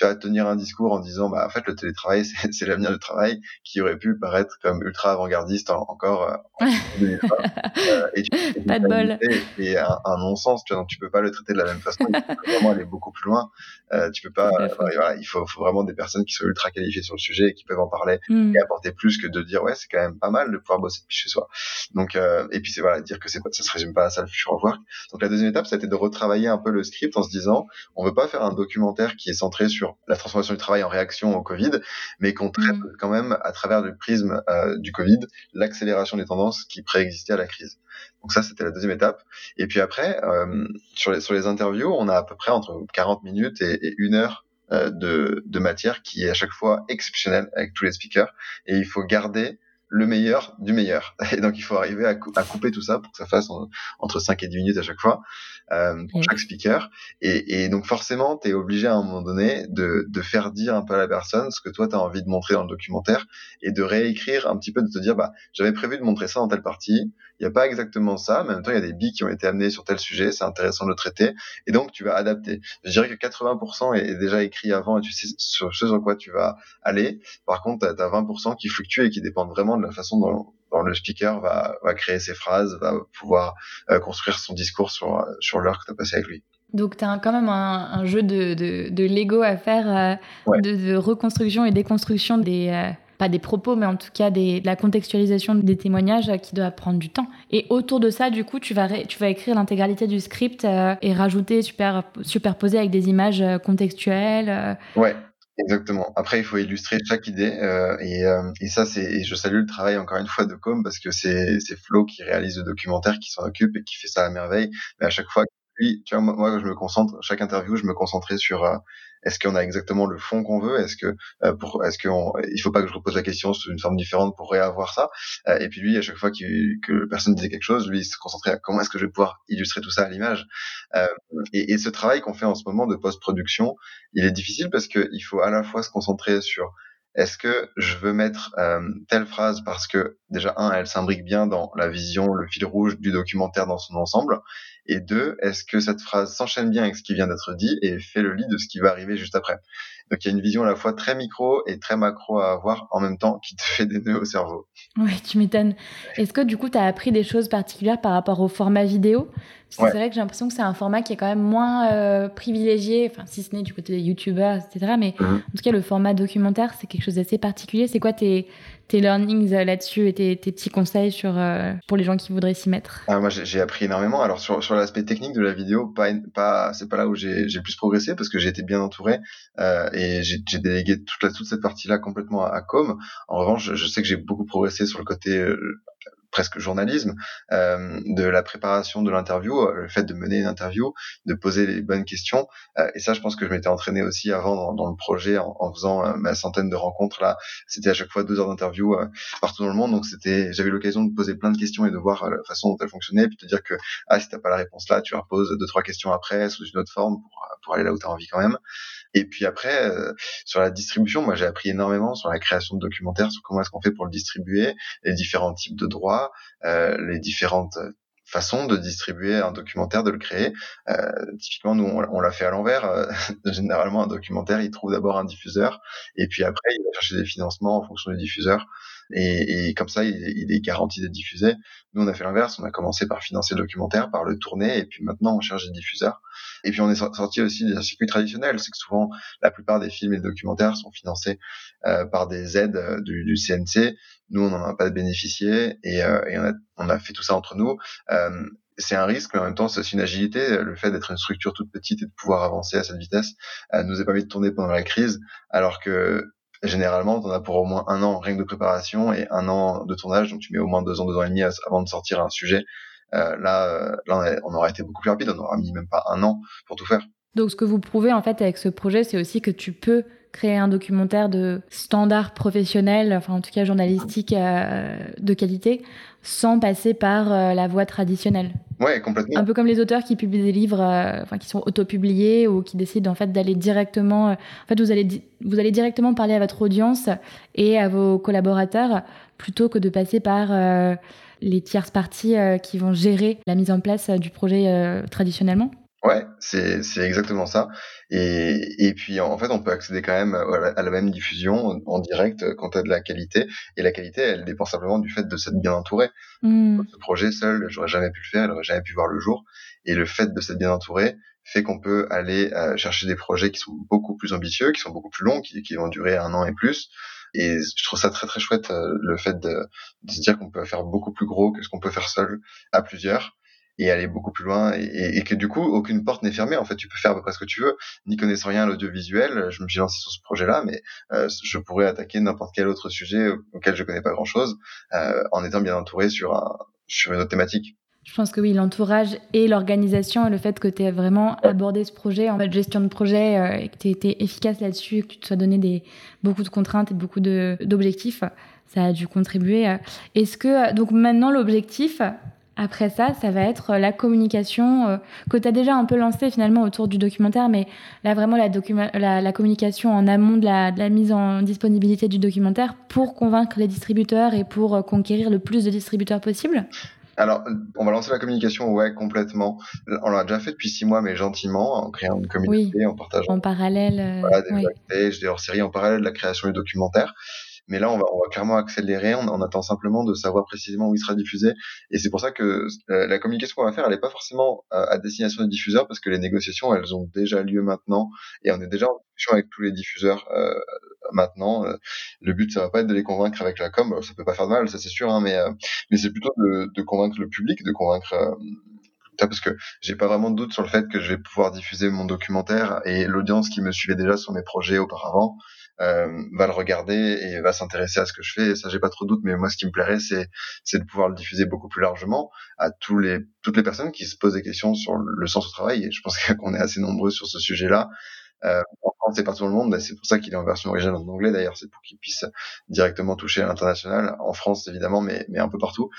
tu vas tenir un discours en disant bah en fait le télétravail *laughs* c'est l'avenir du travail qui aurait pu paraître comme ultra avant-gardiste encore euh, euh, et, *laughs* pas de bol. et un, un non-sens tu vois donc tu peux pas le traiter de la même façon il faut vraiment aller beaucoup plus loin. Euh, tu peux pas voilà, il faut, faut, vraiment des personnes qui sont ultra qualifiées sur le sujet et qui peuvent en parler hmm. et apporter plus que de dire ouais c'est quand même pas mal de pouvoir bosser depuis chez soi. Donc et puis c'est voilà dire que c'est ça se résume pas à ça le futur work. Donc la deuxième étape c'était de retravailler un peu le script en se disant on veut pas faire un documentaire qui est centré sur la transformation du travail en réaction au Covid, mais qu'on traite mm. quand même à travers le prisme euh, du Covid l'accélération des tendances qui préexistaient à la crise. Donc ça, c'était la deuxième étape. Et puis après, euh, sur, les, sur les interviews, on a à peu près entre 40 minutes et, et une heure euh, de, de matière qui est à chaque fois exceptionnelle avec tous les speakers. Et il faut garder le meilleur du meilleur. *laughs* Et donc, il faut arriver à, à couper tout ça pour que ça fasse entre 5 et 10 minutes à chaque fois euh, pour chaque speaker. Et, et donc, forcément, tu es obligé à un moment donné de, de faire dire un peu à la personne ce que toi, tu as envie de montrer dans le documentaire et de réécrire un petit peu, de te dire, bah, j'avais prévu de montrer ça dans telle partie. Il n'y a pas exactement ça, mais en même temps, il y a des billes qui ont été amenées sur tel sujet. C'est intéressant de le traiter. Et donc, tu vas adapter. Je dirais que 80% est déjà écrit avant et tu sais sur ce sur quoi tu vas aller. Par contre, tu as, 20% qui fluctuent et qui dépendent vraiment de la façon dont, le speaker va, va, créer ses phrases, va pouvoir euh, construire son discours sur, sur l'heure que tu as passé avec lui. Donc, tu as quand même un, jeu de, de, de, Lego à faire, euh, de, reconstruction et déconstruction des, euh, pas des propos, mais en tout cas des, de la contextualisation des témoignages qui doit prendre du temps. Et autour de ça, du coup, tu vas, tu vas écrire l'intégralité du script et rajouter, super, superposer avec des images contextuelles. Ouais. Exactement. Après, il faut illustrer chaque idée euh, et, euh, et, ça, c'est. je salue le travail encore une fois de Com parce que c'est c'est Flo qui réalise le documentaire, qui s'en occupe et qui fait ça à merveille. Mais à chaque fois, lui, tu vois, moi, je me concentre. Chaque interview, je me concentrais sur euh, est-ce qu'on a exactement le fond qu'on veut? Est-ce que euh, pour est-ce qu'on il faut pas que je repose la question sous une forme différente pour réavoir ça? Euh, Et puis lui, à chaque fois que personne disait quelque chose, lui il se concentrait à comment est-ce que je vais pouvoir illustrer tout ça à l'image? Euh, et, et, ce travail qu'on fait en ce moment de post-production, il est difficile parce qu'il faut à la fois se concentrer sur est-ce que je veux mettre euh, telle phrase parce que déjà un, elle s'imbrique bien dans la vision, le fil rouge du documentaire dans son ensemble, et deux, est-ce que cette phrase s'enchaîne bien avec ce qui vient d'être dit et fait le lit de ce qui va arriver juste après? Donc il y a une vision à la fois très micro et très macro à avoir en même temps qui te *laughs* fait des nœuds au cerveau. Oui, tu m'étonnes. Est-ce que du coup tu as appris des choses particulières par rapport au format vidéo? C'est vrai que j'ai l'impression que c'est un format qui est quand même moins euh, privilégié, enfin si ce n'est du côté des youtubeurs, etc. Mais mhm. en tout cas, le format documentaire, c'est quelque chose d'assez particulier. C'est quoi tes, tes learnings euh, là-dessus et tes, petits conseils sur, euh, pour les gens qui voudraient s'y mettre? Ah, Moi, j'ai appris énormément. Alors sur, sur l'aspect technique de la vidéo, pas, pas, c'est pas là où j'ai plus progressé parce que j'ai été bien entouré euh, et j'ai délégué toute, la, toute cette partie-là complètement à, Com. En revanche, je, sais que j'ai beaucoup progressé sur le côté presque journalisme, euh, de la préparation de l'interview, euh, le fait de mener une interview, de poser les bonnes questions. Euh, et ça, je pense que je m'étais entraîné aussi avant dans, dans le projet en, en faisant euh, ma centaine de rencontres là. C'était à chaque fois deux heures d'interview euh, partout dans le monde, donc c'était, j'avais l'occasion de poser plein de questions et de voir la façon dont elles fonctionnaient, puis te dire que ah si t'as pas la réponse là, tu reposes deux trois questions après sous une autre forme pour, pour aller là où tu as envie quand même. Et puis après, euh, sur la distribution, moi j'ai appris énormément sur la création de documentaires, sur comment est-ce qu'on fait pour le distribuer, les différents types de droits, euh, les différentes façons de distribuer un documentaire, de le créer. Euh, typiquement, nous, on, l'a fait à l'envers. Euh, *laughs* généralement, un documentaire, il trouve d'abord un diffuseur, et puis après, il va chercher des financements en fonction du diffuseur. Et, et comme ça, il, il, est garanti d'être diffusé. Nous, on a fait l'inverse. On a commencé par financer le documentaire, par le tourner, et puis maintenant, on cherche des diffuseurs. Et puis, on est sorti aussi des circuits traditionnels. C'est que souvent, la plupart des films et documentaires sont financés euh, par des aides euh, du, du, CNC. Nous, on n'en a pas bénéficié, et, euh, et on, a, on, a, fait tout ça entre nous. Euh, c'est un risque, mais en même temps, c'est aussi une agilité. Le fait d'être une structure toute petite et de pouvoir avancer à cette vitesse euh, nous a permis de tourner pendant la crise, alors que généralement, tu en as pour au moins un an rien que de préparation et un an de tournage, donc tu mets au moins deux ans, deux ans et demi avant de sortir un sujet. Euh, là, euh, là, on aurait été beaucoup plus rapide, on aurait mis même pas un an pour tout faire. Donc, ce que vous prouvez en fait avec ce projet, c'est aussi que tu peux créer un documentaire de standard professionnel, enfin en tout cas journalistique euh, de qualité, sans passer par euh, la voie traditionnelle. Ouais, complètement. Un peu comme les auteurs qui publient des livres, euh, enfin qui sont autopubliés ou qui décident en fait d'aller directement. En fait, vous allez vous allez directement parler à votre audience et à vos collaborateurs plutôt que de passer par les tierces parties qui vont gérer la mise en place du projet traditionnellement. Ouais, c'est c'est exactement ça. Et et puis en fait, on peut accéder quand même à la, même diffusion en direct quand tu as de la qualité. Et la qualité, elle dépend simplement du fait de s'être bien entouré. Mmh. Ce projet seul, j'aurais jamais pu le faire, j'aurais jamais pu voir le jour. Et le fait de s'être bien entouré fait qu'on peut aller euh, chercher des projets qui sont beaucoup plus ambitieux, qui sont beaucoup plus longs, qui, qui vont durer un an et plus. Et je trouve ça très très chouette euh, le fait de, de se dire qu'on peut faire beaucoup plus gros que ce qu'on peut faire seul à plusieurs et aller beaucoup plus loin et, que du coup aucune porte n'est fermée. En fait tu peux faire à peu près ce que tu veux n'y connaissant rien à l'audiovisuel. Je me suis lancé sur ce projet là mais euh, je pourrais attaquer n'importe quel autre sujet auquel je connais pas grand chose euh, en étant bien entouré sur un sur une autre thématique. Je pense que oui, l'entourage et l'organisation et le fait que tu aies vraiment abordé ce projet en mode gestion de projet euh, et que tu aies été efficace là-dessus, que tu te sois donné des, beaucoup de contraintes et beaucoup d'objectifs, ça a dû contribuer. Est-ce que, donc maintenant, l'objectif, après ça, ça va être la communication euh, que tu as déjà un peu lancée finalement autour du documentaire, mais là vraiment la, la, la communication en amont de la, de la, mise en disponibilité du documentaire pour convaincre les distributeurs et pour euh, conquérir le plus de distributeurs possible alors, on va lancer la communication, ouais, complètement. On l'a déjà fait depuis six mois, mais gentiment, en créant une communauté, en partageant. En parallèle. Euh, voilà, des ouais. des hors-séries en parallèle de la création du documentaire. Mais là, on va, on va clairement accélérer. On, on, attend simplement de savoir précisément où il sera diffusé. Et c'est pour ça que euh, la communication qu'on va faire, elle n'est pas forcément euh, à destination des diffuseurs, parce que les négociations, elles ont déjà lieu maintenant, et on est déjà en discussion avec tous les diffuseurs euh, maintenant. Euh, le but, ça va pas être de les convaincre avec la com. Ça peut pas faire de mal, ça c'est sûr, hein, mais euh, mais c'est plutôt de, de, convaincre le public, de convaincre parce que j'ai pas vraiment de doute sur le fait que je vais pouvoir diffuser mon documentaire et l'audience qui me suivait déjà sur mes projets auparavant euh, va le regarder et va s'intéresser à ce que je fais. Et ça, j'ai pas trop de doute. Mais moi, ce qui me plairait, c'est c'est de pouvoir le diffuser beaucoup plus largement à tous les toutes les personnes qui se posent des questions sur le sens au travail. Et je pense *laughs* qu'on est assez nombreux sur ce sujet-là. Euh, en France et partout dans le monde, c'est pour ça qu'il est en version originale en anglais d'ailleurs, c'est pour qu'il puisse directement toucher à l'international, en France évidemment, mais, mais un peu partout.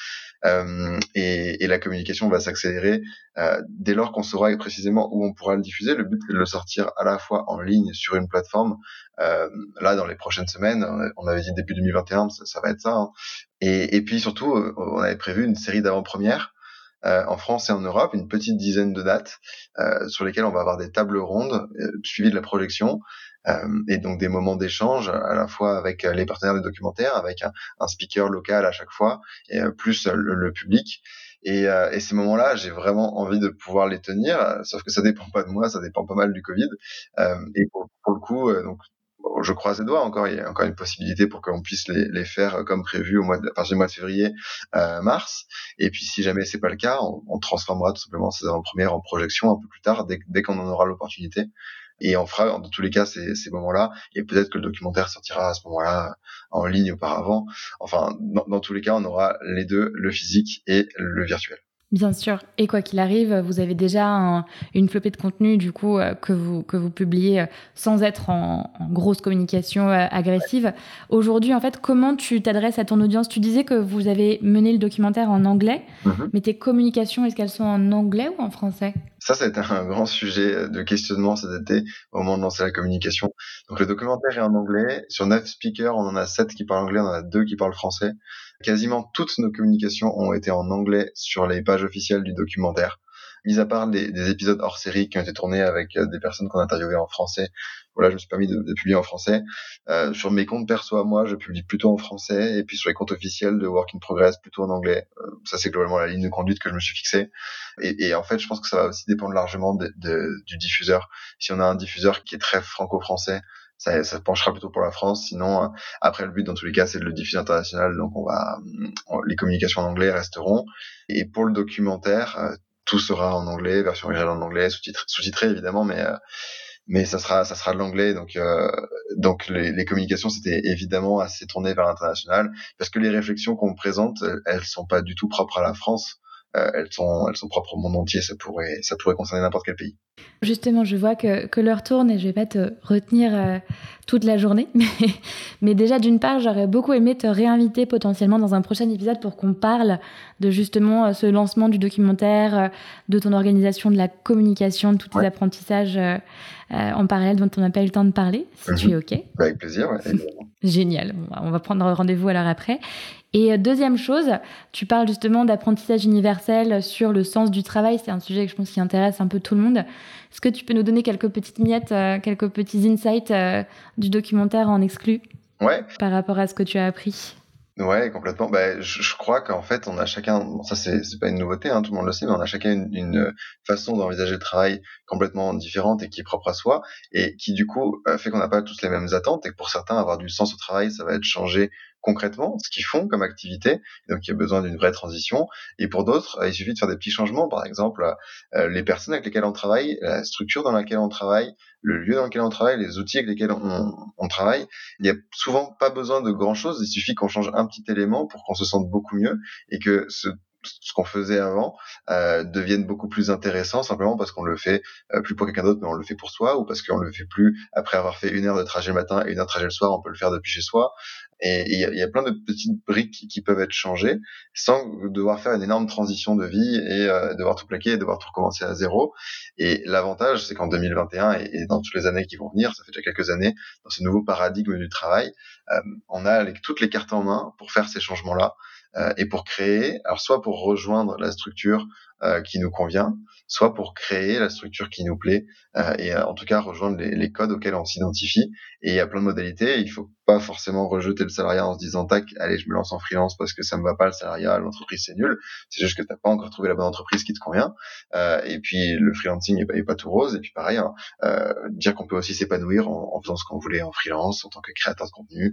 Euh, et, et, la communication va s'accélérer euh, dès lors qu'on saura précisément où on pourra le diffuser. Le but est de le sortir à la fois en ligne sur une plateforme. Euh, là, dans les prochaines semaines, on avait dit début 2021, ça, ça va être ça. Hein. Et, et puis surtout, euh, on avait prévu une série d'avant-premières en France et en Europe, une petite dizaine de dates euh, sur lesquelles on va avoir des tables rondes euh, suivies de la projection et donc des moments d'échange à la fois avec les partenaires des documentaires, avec un, un speaker local à chaque fois, et plus le, le public. Et, euh, et ces moments-là, j'ai vraiment envie de pouvoir les tenir, sauf que ça dépend pas de moi, ça dépend pas mal du Covid. Euh, et pour, pour, le coup, euh, je croise les doigts encore, il y a encore une possibilité pour qu'on puisse les, faire comme prévu au mois de, à partir du mois de février, euh, mars. Et puis si jamais c'est pas le cas, on, transformera tout simplement ces avant-premières en projection un peu plus tard, dès, qu'on en aura l'opportunité. Et on fera dans tous les cas ces, moments-là. Et peut-être que le documentaire sortira à ce moment-là en ligne auparavant. Enfin, dans tous les cas, on aura les deux, le physique et le virtuel. Bien sûr. Et quoi qu'il arrive, vous avez déjà un, une flopée de contenu du coup euh, que vous que vous publiez euh, sans être en, en grosse communication euh, agressive. Aujourd'hui, en fait, comment tu t'adresses à ton audience? Tu disais que vous avez mené le documentaire en anglais, mm -hmm. mais tes communications, est-ce qu'elles sont en anglais ou en français? Ça, été un *laughs* grand sujet de questionnement cet été au moment de lancer la communication. Donc le documentaire est en anglais. Sur neuf speakers, on en a sept qui parlent anglais, on en a deux qui parlent français. Quasiment toutes nos communications ont été en anglais sur les pages officielles du documentaire. Mis à part des, des épisodes hors série qui ont été tournés avec euh, des personnes qu'on a interviewées en français, voilà, je me suis permis de, de publier en français. Euh, sur mes comptes perso à moi, je publie plutôt en français, et puis sur les comptes officiels de Work in Progress, plutôt en anglais. Euh, ça, c'est globalement la ligne de conduite que je me suis fixée. Et, et, en fait, je pense que ça va aussi dépendre largement de, de, du diffuseur. Si on a un diffuseur qui est très franco-français, ça, ça penchera plutôt pour la France. Sinon, euh, après, le but dans tous les cas, c'est de le diffuser international. Donc, on va, on, les communications en anglais resteront. Et pour le documentaire, euh, tout sera en anglais, version originale en anglais, sous-titré, sous-titré évidemment, mais euh, mais ça sera ça sera de l'anglais. Donc euh, donc les, les communications, c'était évidemment assez tourné vers l'international parce que les réflexions qu'on présente, elles sont pas du tout propres à la France. Euh, elles sont elles sont propres au monde entier. Ça pourrait ça pourrait concerner n'importe quel pays. Justement, je vois que, que l'heure tourne et je vais pas te retenir euh, toute la journée. *laughs* Mais, mais déjà, d'une part, j'aurais beaucoup aimé te réinviter potentiellement dans un prochain épisode pour qu'on parle de justement euh, ce lancement du documentaire, de ton organisation, de la communication, de tous tes ouais. apprentissages euh, en parallèle dont on n'a pas eu le temps de parler, si mmh. tu es OK. Bah, avec plaisir, ouais, *laughs* Génial. Bon, on va prendre rendez-vous alors après. Et deuxième chose, tu parles justement d'apprentissage universel sur le sens du travail. C'est un sujet que je pense qui intéresse un peu tout le monde. Est-ce que tu peux nous donner quelques petites miettes, euh, quelques petits insights euh, du documentaire en exclu? Ouais. Par rapport à ce que tu as appris Ouais, complètement. Bah, je, je crois qu'en fait, on a chacun, bon, ça c'est pas une nouveauté, hein, tout le monde le sait, mais on a chacun une, une façon d'envisager le travail complètement différente et qui est propre à soi, et qui du coup fait qu'on n'a pas tous les mêmes attentes, et que pour certains, avoir du sens au travail, ça va être changer concrètement ce qu'ils font comme activité, donc il y a besoin d'une vraie transition. Et pour d'autres, il suffit de faire des petits changements, par exemple euh, les personnes avec lesquelles on travaille, la structure dans laquelle on travaille, le lieu dans lequel on travaille, les outils avec lesquels on, on travaille. Il n'y a souvent pas besoin de grand chose, il suffit qu'on change un petit élément pour qu'on se sente beaucoup mieux et que ce ce qu'on faisait avant euh, devienne beaucoup plus intéressant simplement parce qu'on le fait euh, plus pour quelqu'un d'autre mais on le fait pour soi ou parce qu'on le fait plus après avoir fait une heure de trajet le matin et une heure de trajet le soir on peut le faire depuis chez soi et il y, a plein de petites briques qui peuvent être changées sans devoir faire une énorme transition de vie et euh, devoir tout plaquer et devoir tout recommencer à zéro. Et l'avantage c'est qu'en 2021 et, et, dans toutes les années qui vont venir ça fait déjà quelques années dans ce nouveau paradigme du travail euh, on a toutes les cartes en main pour faire ces changements là euh, et pour créer, alors soit pour rejoindre la structure euh, qui nous convient, soit pour créer la structure qui nous plaît, euh, et euh, en tout cas rejoindre les, les codes auxquels on s'identifie. Et il y a plein de modalités. Il faut pas forcément rejeter le salariat en se disant tac, allez, je me lance en freelance parce que ça me va pas le salariat, l'entreprise c'est nul. C'est juste que t'as pas encore trouvé la bonne entreprise qui te convient. Euh, et puis le freelancing est pas, pas tout rose. Et puis pareil, hein, dire qu'on peut aussi s'épanouir en, en, faisant ce qu'on voulait en freelance en tant que créateur de contenu.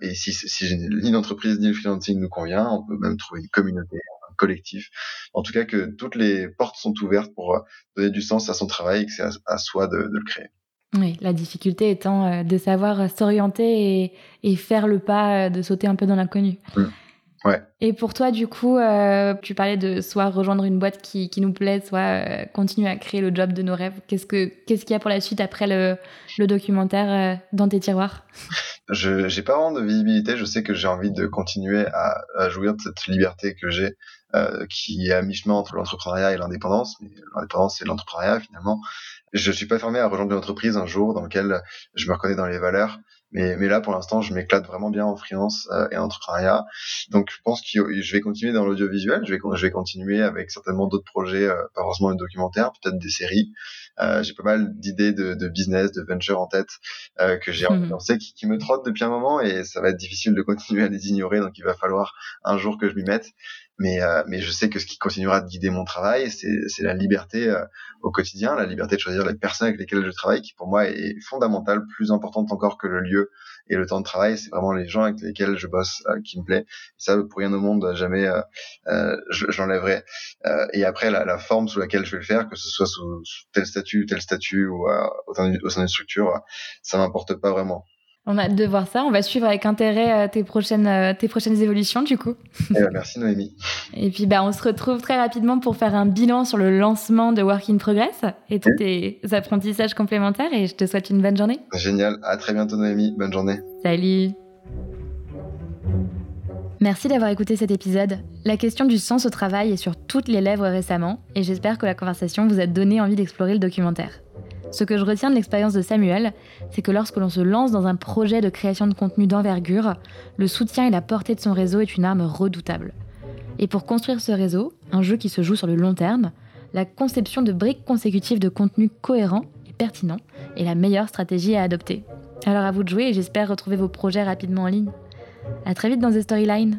et si, si ni l'entreprise ni le freelancing nous convient, on peut même trouver une communauté collectif. En tout cas, que toutes les portes sont ouvertes pour euh, donner du sens à son travail et que c'est à, à, soi de, de, le créer. Oui, la difficulté étant euh, de savoir s'orienter et, et, faire le pas, euh, de sauter un peu dans l'inconnu. Mmh. Ouais. Et pour toi, du coup, euh, tu parlais de soit rejoindre une boîte qui, qui nous plaît, soit euh, continuer à créer le job de nos rêves. Qu'est-ce que qu'est-ce qu'il y a pour la suite après le, le documentaire euh, dans tes tiroirs? Je j'ai pas vraiment de visibilité. Je sais que j'ai envie de continuer à, à jouir de cette liberté que j'ai, euh, qui est à mi-chemin entre l'entrepreneuriat et l'indépendance. Mais l'indépendance, c'est l'entrepreneuriat finalement. Je suis pas fermé à rejoindre une entreprise un jour dans lequel je me reconnais dans les valeurs mais, mais là, pour l'instant, je m'éclate vraiment bien en freelance euh, et en entrepreneuriat. Donc, je pense que je vais continuer dans l'audiovisuel. Je vais, je vais continuer avec certainement d'autres projets, euh, pas forcément un documentaire, peut-être des séries. Euh, j'ai pas mal d'idées de, de, business, de venture en tête euh, que j'ai mmh. lancé, qui, qui me trottent depuis un moment et ça va être difficile de *laughs* continuer à les ignorer. Donc, il va falloir un jour que je m'y mette. Mais mais je sais que ce qui continuera de guider mon travail, c'est la liberté au quotidien, la liberté de choisir les personnes avec lesquelles je travaille, qui pour moi est fondamentale, plus importante encore que le lieu et le temps de travail. C'est vraiment les gens avec lesquels je bosse qui me plaît. Ça, pour rien au monde, jamais j'enlèverai. et après, la, la, forme sous laquelle je vais le faire, que ce soit sous, tel statut, tel statut ou au sein d'une structure, ça m'importe pas vraiment. On a hâte de voir ça. On va suivre avec intérêt euh, tes prochaines, euh, tes prochaines évolutions, du coup. Eh ben, merci, Noémie. Et puis, bah, on se retrouve très rapidement pour faire un bilan sur le lancement de Work in Progress et tous tes apprentissages complémentaires. Et je te souhaite une bonne journée. Génial. À très bientôt, Noémie. Bonne journée. Salut. Merci d'avoir écouté cet épisode. La question du sens au travail est sur toutes les lèvres récemment et j'espère que la conversation vous a donné envie d'explorer le documentaire. Ce que je retiens de l'expérience de Samuel, c'est que lorsque l'on se lance dans un projet de création de contenu d'envergure, le soutien et la portée de son réseau est une arme redoutable. Et pour construire ce réseau, un jeu qui se joue sur le long terme, la conception de briques consécutives de contenu cohérent et pertinent est la meilleure stratégie à adopter. Alors à vous de jouer et j'espère retrouver vos projets rapidement en ligne. A très vite dans The Storyline.